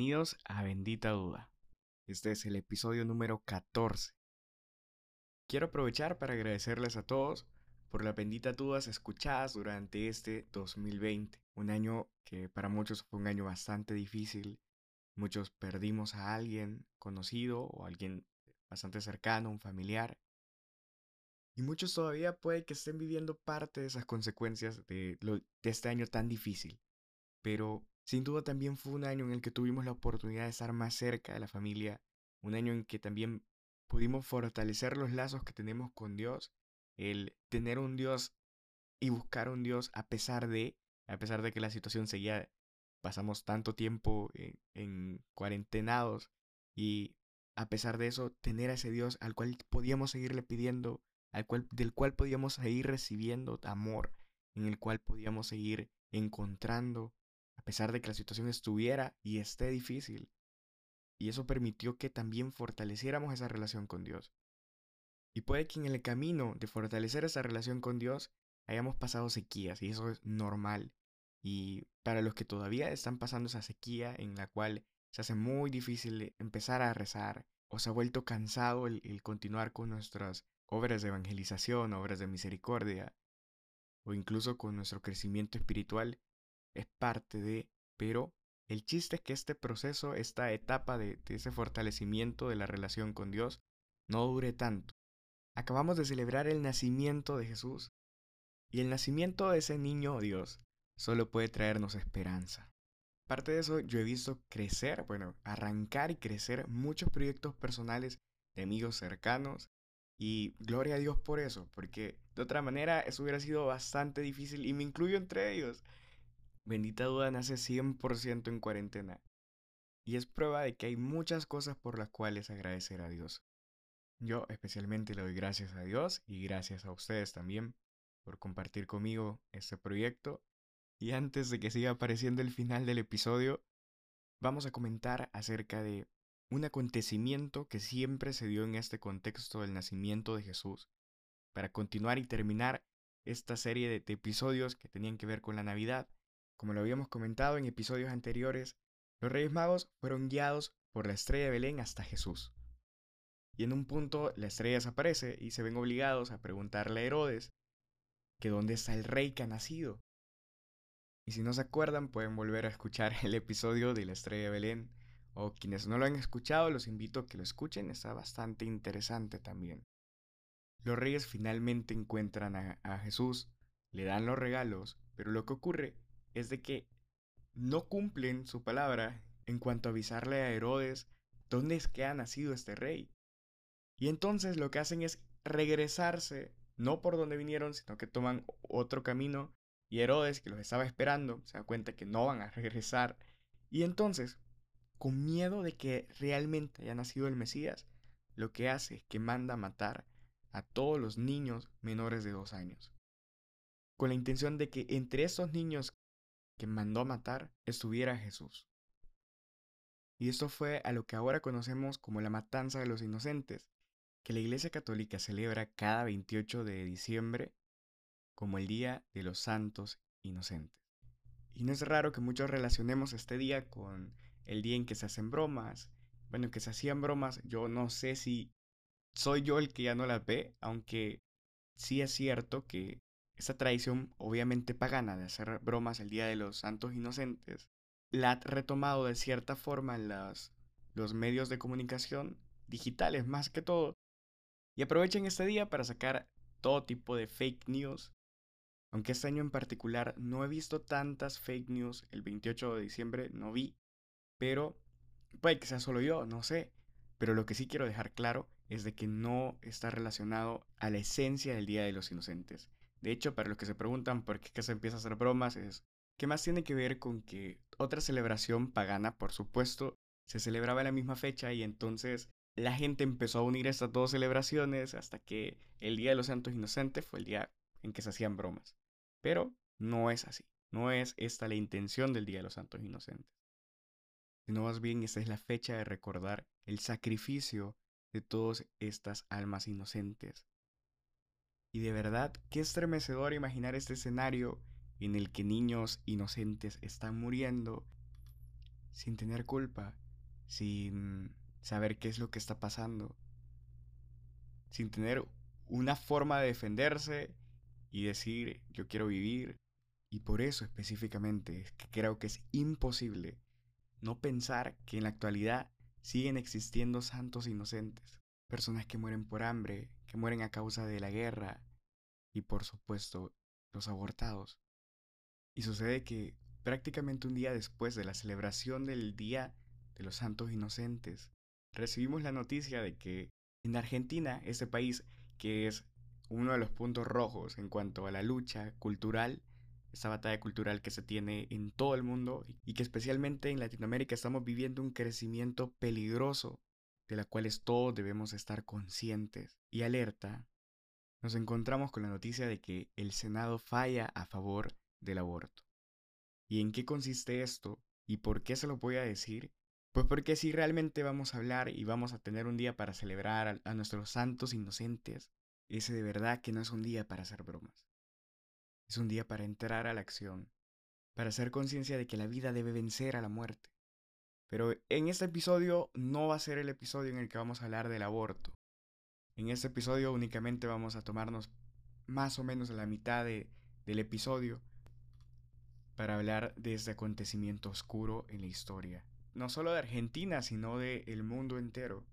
bienvenidos a Bendita Duda. Este es el episodio número 14. Quiero aprovechar para agradecerles a todos por las benditas dudas escuchadas durante este 2020, un año que para muchos fue un año bastante difícil. Muchos perdimos a alguien conocido o alguien bastante cercano, un familiar. Y muchos todavía puede que estén viviendo parte de esas consecuencias de, de este año tan difícil. Pero sin duda también fue un año en el que tuvimos la oportunidad de estar más cerca de la familia, un año en que también pudimos fortalecer los lazos que tenemos con Dios el tener un Dios y buscar un Dios a pesar de, a pesar de que la situación seguía, pasamos tanto tiempo en, cuarentenados y a pesar de eso, tener a ese Dios al cual podíamos seguirle pidiendo, al cual, del cual podíamos seguir recibiendo amor, en el cual podíamos seguir encontrando, a pesar de que la situación estuviera y esté difícil. Y eso permitió que también fortaleciéramos esa relación con Dios. Y puede que en el camino de fortalecer esa relación con Dios hayamos pasado sequías y eso es normal. Y para los que todavía están pasando esa sequía en la cual se hace muy difícil empezar a rezar o se ha vuelto cansado el, el continuar con nuestras obras de evangelización, obras de misericordia o incluso con nuestro crecimiento espiritual, es parte de, pero el chiste es que este proceso, esta etapa de, ese fortalecimiento de la relación con Dios, no dure tanto. Acabamos de celebrar el nacimiento de Jesús. Y el nacimiento de ese niño Dios solo puede traernos esperanza. Parte de eso yo he visto crecer, bueno, arrancar y crecer muchos proyectos personales de amigos cercanos. Y gloria a Dios por eso, porque de otra manera eso hubiera sido bastante difícil y me incluyo entre ellos. Bendita duda nace 100% en cuarentena. Y es prueba de que hay muchas cosas por las cuales agradecer a Dios. Yo especialmente le doy gracias a Dios y gracias a ustedes también por compartir conmigo este proyecto. Y antes de que siga apareciendo el final del episodio, vamos a comentar acerca de un acontecimiento que siempre se dio en este contexto del nacimiento de Jesús, para continuar y terminar esta serie de, episodios que tenían que ver con la Navidad. Como lo habíamos comentado en episodios anteriores, los Reyes Magos fueron guiados por la estrella de Belén hasta Jesús. Y en un punto la estrella desaparece y se ven obligados a preguntarle a Herodes que dónde está el rey que ha nacido. Y si no se acuerdan pueden volver a escuchar el episodio de la estrella de Belén. O quienes no lo han escuchado los invito a que lo escuchen, está bastante interesante también. Los reyes finalmente encuentran a, a Jesús, le dan los regalos, pero lo que ocurre es de que no cumplen su palabra en cuanto a avisarle a Herodes dónde es que ha nacido este rey. Y entonces lo que hacen es regresarse, no por donde vinieron, sino que toman otro camino. Y Herodes, que los estaba esperando, se da cuenta que no van a regresar. Y entonces, con miedo de que realmente haya nacido el Mesías, lo que hace es que manda matar a todos los niños menores de dos años. Con la intención de que entre esos niños que mandó a matar estuviera Jesús. Y esto fue a lo que ahora conocemos como la matanza de los inocentes, que la Iglesia Católica celebra cada 28 de diciembre como el Día de los Santos Inocentes. Y no es raro que muchos relacionemos este día con el día en que se hacen bromas. Bueno, que se hacían bromas, yo no sé si soy yo el que ya no las ve, aunque sí es cierto que esa tradición obviamente pagana de hacer bromas el Día de los Santos Inocentes la ha retomado de cierta forma en los medios de comunicación digitales más que todo y aprovechen este día para sacar todo tipo de fake news. Aunque este año en particular no he visto tantas fake news, el 28 de diciembre no vi, pero puede que sea solo yo, no sé. Pero lo que sí quiero dejar claro es de que no está relacionado a la esencia del Día de los Inocentes. De hecho, para los que se preguntan por qué se empieza a hacer bromas, es ¿qué más tiene que ver con que otra celebración pagana, por supuesto, se celebraba en la misma fecha y entonces la gente empezó a unir estas dos celebraciones hasta que el Día de los Santos Inocentes fue el día en que se hacían bromas. Pero no es así. No es esta la intención del Día de los Santos Inocentes. Sino más bien esta es la fecha de recordar el sacrificio de todas estas almas inocentes. Y de verdad, qué estremecedor imaginar este escenario en el que niños inocentes están muriendo sin tener culpa, sin saber qué es lo que está pasando, sin tener una forma de defenderse y decir yo quiero vivir. Y por eso específicamente es que creo que es imposible no pensar que en la actualidad siguen existiendo santos inocentes, personas que mueren por hambre, que mueren a causa de la guerra y por supuesto los abortados. Y sucede que prácticamente un día después de la celebración del Día de los Santos Inocentes, recibimos la noticia de que en Argentina, ese país que es uno de los puntos rojos en cuanto a la lucha cultural, esa batalla cultural que se tiene en todo el mundo y que especialmente en Latinoamérica estamos viviendo un crecimiento peligroso de la cual todos debemos estar conscientes y alerta, nos encontramos con la noticia de que el Senado falla a favor del aborto. ¿Y en qué consiste esto? ¿Y por qué se lo voy a decir? Pues porque si realmente vamos a hablar y vamos a tener un día para celebrar a, nuestros santos inocentes, ese de verdad que no es un día para hacer bromas. Es un día para entrar a la acción, para hacer conciencia de que la vida debe vencer a la muerte. Pero en este episodio no va a ser el episodio en el que vamos a hablar del aborto. En este episodio únicamente vamos a tomarnos más o menos la mitad del episodio para hablar de este acontecimiento oscuro en la historia. No solo de Argentina, sino del el mundo entero.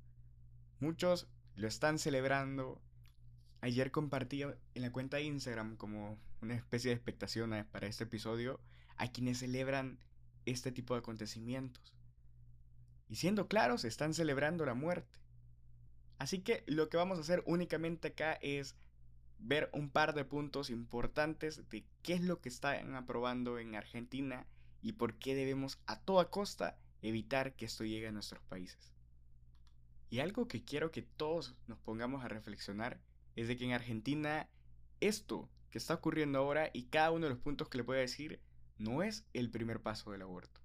Muchos lo están celebrando. Ayer compartí en la cuenta de Instagram como una especie de expectación para este episodio a quienes celebran este tipo de acontecimientos. Y siendo claros, están celebrando la muerte. Así que lo que vamos a hacer únicamente acá es ver un par de puntos importantes de qué es lo que están aprobando en Argentina y por qué debemos a toda costa evitar que esto llegue a nuestros países. Y algo que quiero que todos nos pongamos a reflexionar es de que en Argentina esto que está ocurriendo ahora y cada uno de los puntos que le voy a decir no es el primer paso del aborto.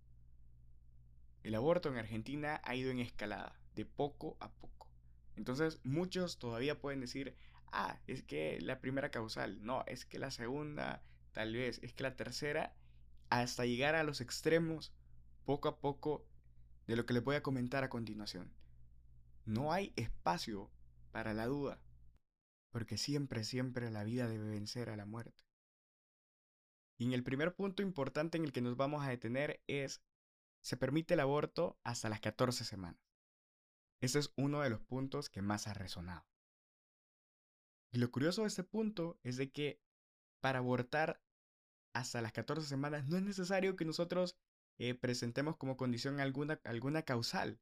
El aborto en Argentina ha ido en escalada, de poco a poco. Entonces muchos todavía pueden decir, ah, es que la primera causal, no, es que la segunda, tal vez, es que la tercera, hasta llegar a los extremos, poco a poco, de lo que les voy a comentar a continuación. No hay espacio para la duda, porque siempre, siempre la vida debe vencer a la muerte. Y en el primer punto importante en el que nos vamos a detener es, se permite el aborto hasta las 14 semanas. Ese es uno de los puntos que más ha resonado. Y lo curioso de este punto es de que para abortar hasta las 14 semanas no es necesario que nosotros eh, presentemos como condición alguna, alguna causal.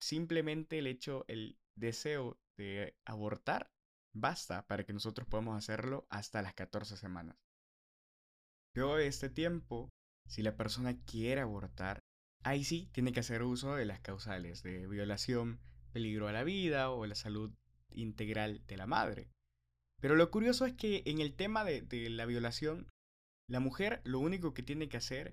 Simplemente el hecho, el deseo de abortar, basta para que nosotros podamos hacerlo hasta las 14 semanas. Luego de este tiempo, si la persona quiere abortar, ahí sí tiene que hacer uso de las causales de violación, peligro a la vida o la salud integral de la madre. Pero lo curioso es que en el tema de, la violación, la mujer lo único que tiene que hacer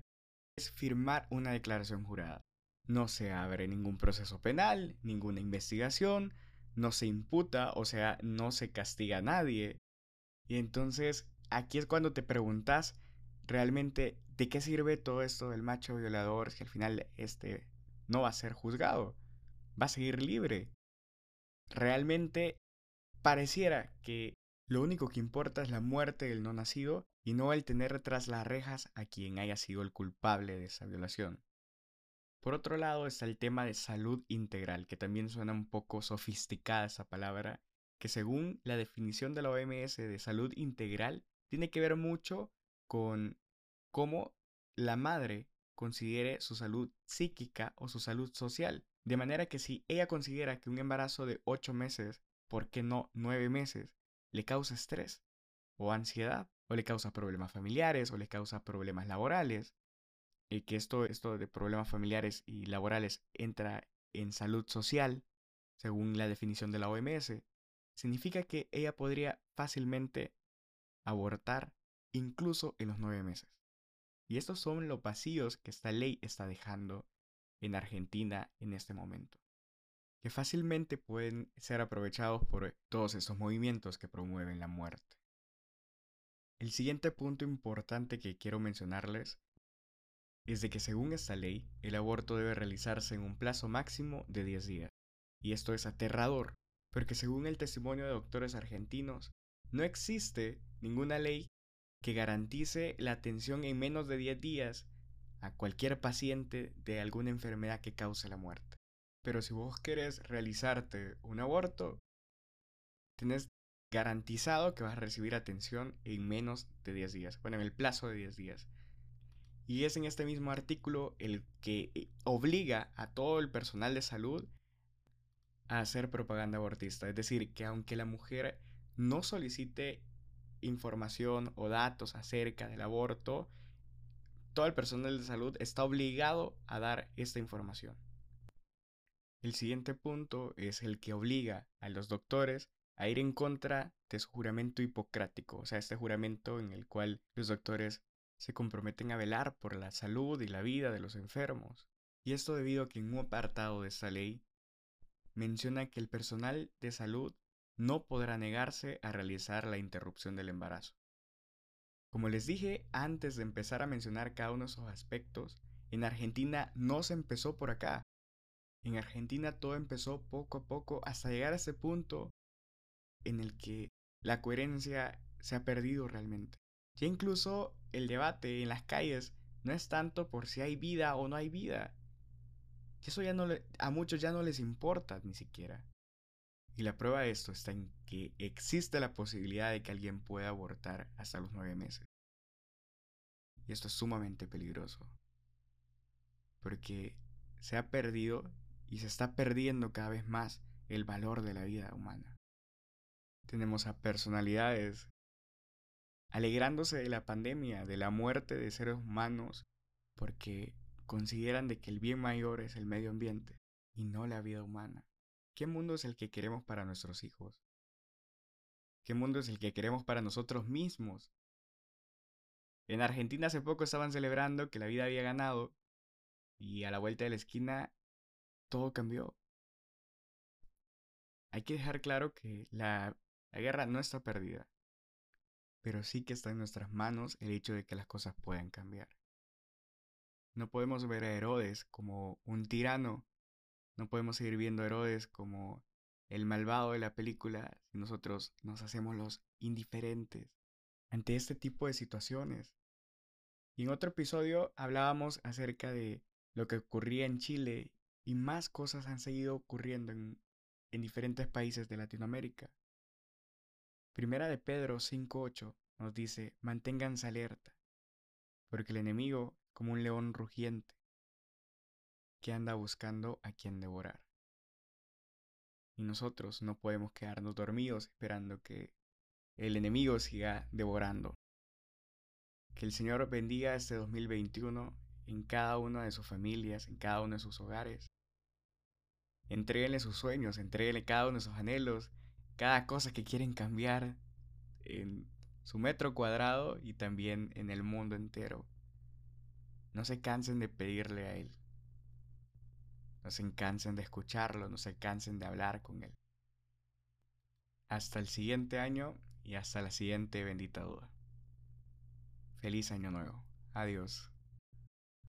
es firmar una declaración jurada. No se abre ningún proceso penal, ninguna investigación, no se imputa, o sea, no se castiga a nadie. Y entonces aquí es cuando te preguntas realmente de qué sirve todo esto del macho violador si al final este no va a ser juzgado, va a seguir libre. Realmente pareciera que lo único que importa es la muerte del no nacido y no el tener tras las rejas a quien haya sido el culpable de esa violación. Por otro lado está el tema de salud integral, que también suena un poco sofisticada esa palabra, que según la definición de la OMS de salud integral, tiene que ver mucho con cómo la madre considere su salud psíquica o su salud social. De manera que si ella considera que un embarazo de 8 meses, ¿por qué no 9 meses, le causa estrés o ansiedad, o le causa problemas familiares, o le causa problemas laborales, y que esto, esto de problemas familiares y laborales entra en salud social, según la definición de la OMS, significa que ella podría fácilmente abortar incluso en los nueve meses. Y estos son los vacíos que esta ley está dejando en Argentina en este momento que fácilmente pueden ser aprovechados por todos esos movimientos que promueven la muerte. El siguiente punto importante que quiero mencionarles es de que según esta ley, el aborto debe realizarse en un plazo máximo de 10 días. Y esto es aterrador, porque según el testimonio de doctores argentinos, no existe ninguna ley que garantice la atención en menos de 10 días a cualquier paciente de alguna enfermedad que cause la muerte. Pero si vos querés realizarte un aborto, tenés garantizado que vas a recibir atención en menos de 10 días, bueno, en el plazo de 10 días. Y es en este mismo artículo el que eh, obliga a todo el personal de salud a hacer propaganda abortista. Es decir, que aunque la mujer no solicite información o datos acerca del aborto, todo el personal de salud está obligado a dar esta información. El siguiente punto es el que obliga a los doctores a ir en contra de su juramento hipocrático, o sea, este juramento en el cual los doctores se comprometen a velar por la salud y la vida de los enfermos. Y esto debido a que en un apartado de esta ley menciona que el personal de salud no podrá negarse a realizar la interrupción del embarazo. Como les dije antes de empezar a mencionar cada uno de esos aspectos, en Argentina no se empezó por acá. En Argentina todo empezó poco a poco hasta llegar a ese punto en el que la coherencia se ha perdido realmente. Ya incluso el debate en las calles no es tanto por si hay vida o no hay vida. Eso ya no a muchos ya no les importa ni siquiera. Y la prueba de esto está en que existe la posibilidad de que alguien pueda abortar hasta los nueve meses. Y esto es sumamente peligroso. Porque se ha perdido y se está perdiendo cada vez más el valor de la vida humana. Tenemos a personalidades alegrándose de la pandemia, de la muerte de seres humanos, porque consideran de que el bien mayor es el medio ambiente y no la vida humana. ¿Qué mundo es el que queremos para nuestros hijos? ¿Qué mundo es el que queremos para nosotros mismos? En Argentina hace poco estaban celebrando que la vida había ganado y a la vuelta de la esquina todo cambió. Hay que dejar claro que la, la guerra no está perdida, pero sí que está en nuestras manos el hecho de que las cosas puedan cambiar. No podemos ver a Herodes como un tirano no podemos seguir viendo a Herodes como el malvado de la película si nosotros nos hacemos los indiferentes ante este tipo de situaciones. Y en otro episodio hablábamos acerca de lo que ocurría en Chile y más cosas han seguido ocurriendo en, en diferentes países de Latinoamérica. Primera de Pedro 5.8 nos dice, manténganse alerta, porque el enemigo, como un león rugiente, que anda buscando a quien devorar. Y nosotros no podemos quedarnos dormidos esperando que el enemigo siga devorando. Que el Señor bendiga este 2021 en cada una de sus familias, en cada uno de sus hogares. Entréguenle sus sueños, entréguenle cada uno de sus anhelos, cada cosa que quieren cambiar en su metro cuadrado y también en el mundo entero. No se cansen de pedirle a Él no se cansen de escucharlo, no se cansen de hablar con él. Hasta el siguiente año y hasta la siguiente bendita duda. Feliz año nuevo. Adiós.